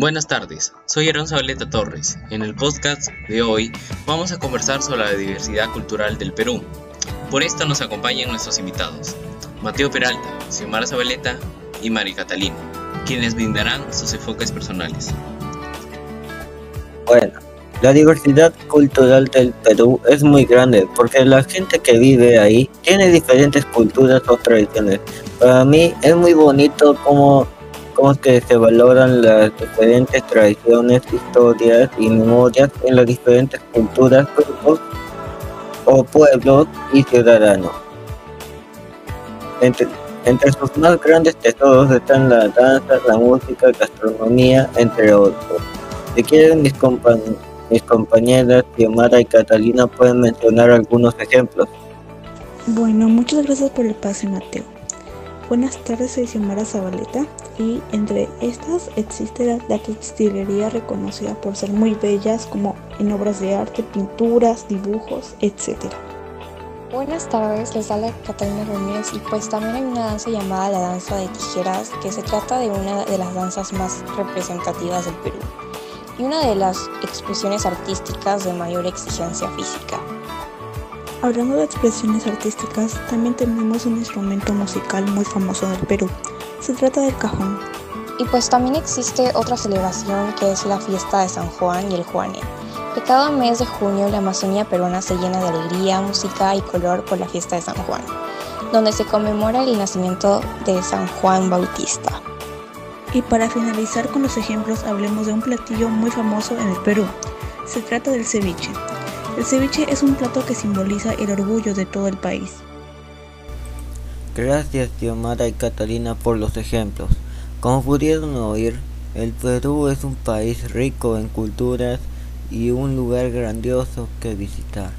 Buenas tardes, soy Aaron Zabaleta Torres. En el podcast de hoy vamos a conversar sobre la diversidad cultural del Perú. Por esto nos acompañan nuestros invitados, Mateo Peralta, Xiomara Zabaleta y Mari Catalina, quienes brindarán sus enfoques personales. Bueno, la diversidad cultural del Perú es muy grande porque la gente que vive ahí tiene diferentes culturas o tradiciones. Para mí es muy bonito cómo cómo que se valoran las diferentes tradiciones, historias y memorias en las diferentes culturas, grupos o pueblos y ciudadanos. Entre, entre sus más grandes tesoros están la danza, la música, la gastronomía, entre otros. Si quieren mis, mis compañeras Xiomara y Catalina pueden mencionar algunos ejemplos. Bueno, muchas gracias por el pase Mateo. Buenas tardes, soy Xiomara Zabaleta y entre estas existe la, textilería reconocida por ser muy bellas como en obras de arte, pinturas, dibujos, etc. Buenas tardes, les habla Catalina Ramírez y pues también hay una danza llamada la danza de tijeras que se trata de una de las danzas más representativas del Perú y una de las expresiones artísticas de mayor exigencia física. Hablando de expresiones artísticas, también tenemos un instrumento musical muy famoso del Perú. Se trata del cajón. Y pues también existe otra celebración que es la fiesta de San Juan y el Juané, que cada mes de junio la Amazonía peruana se llena de alegría, música y color por la fiesta de San Juan, donde se conmemora el nacimiento de San Juan Bautista. Y para finalizar con los ejemplos, hablemos de un platillo muy famoso en el Perú. Se trata del ceviche, el ceviche es un plato que simboliza el orgullo de todo el país. Gracias Xiomara y Catalina por los ejemplos. Como pudieron oír, el Perú es un país rico en culturas y un lugar grandioso que visitar.